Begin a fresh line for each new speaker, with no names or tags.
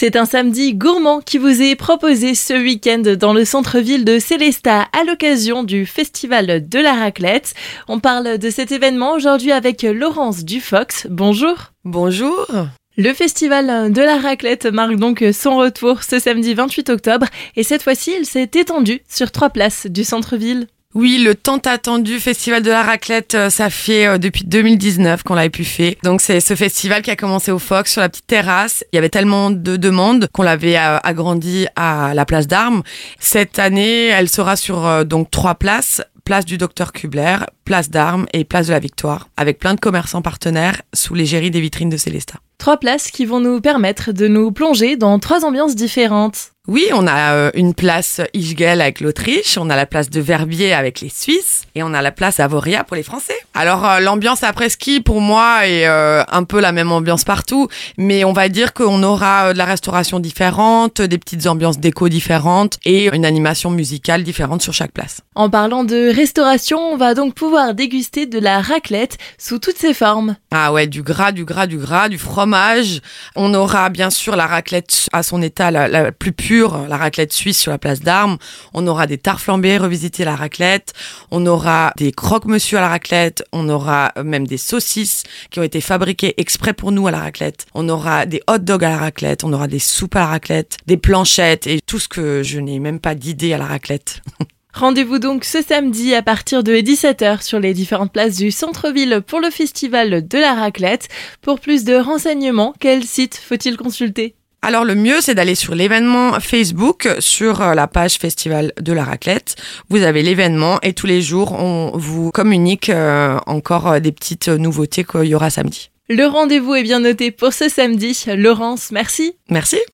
C'est un samedi gourmand qui vous est proposé ce week-end dans le centre-ville de Célestat à l'occasion du Festival de la raclette. On parle de cet événement aujourd'hui avec Laurence Dufox. Bonjour.
Bonjour.
Le festival de la raclette marque donc son retour ce samedi 28 octobre et cette fois-ci il s'est étendu sur trois places du centre-ville.
Oui, le tant attendu festival de la raclette, euh, ça fait euh, depuis 2019 qu'on l'avait pu faire. Donc c'est ce festival qui a commencé au Fox sur la petite terrasse. Il y avait tellement de demandes qu'on l'avait euh, agrandi à la place d'Armes. Cette année, elle sera sur donc trois places place du docteur Kubler, place d'Armes et place de la Victoire, avec plein de commerçants partenaires sous l'égérie des vitrines de Célestat.
Trois places qui vont nous permettre de nous plonger dans trois ambiances différentes.
Oui, on a euh, une place Ischgl avec l'Autriche, on a la place de Verbier avec les Suisses et on a la place Avoria pour les Français. Alors euh, l'ambiance après-ski pour moi est euh, un peu la même ambiance partout, mais on va dire qu'on aura de la restauration différente, des petites ambiances déco différentes et une animation musicale différente sur chaque place.
En parlant de restauration, on va donc pouvoir déguster de la raclette sous toutes ses formes.
Ah ouais, du gras, du gras, du gras, du fromage. On aura bien sûr la raclette à son état la plus pure la raclette suisse sur la place d'Armes. On aura des tarts flambés revisiter la raclette. On aura des croque-monsieur à la raclette. On aura même des saucisses qui ont été fabriquées exprès pour nous à la raclette. On aura des hot dogs à la raclette. On aura des soupes à la raclette, des planchettes et tout ce que je n'ai même pas d'idée à la raclette.
Rendez-vous donc ce samedi à partir de 17h sur les différentes places du centre-ville pour le festival de la raclette. Pour plus de renseignements, quel site faut-il consulter?
Alors le mieux, c'est d'aller sur l'événement Facebook, sur euh, la page Festival de la raclette. Vous avez l'événement et tous les jours, on vous communique euh, encore euh, des petites nouveautés qu'il y aura samedi.
Le rendez-vous est bien noté pour ce samedi. Laurence, merci.
Merci.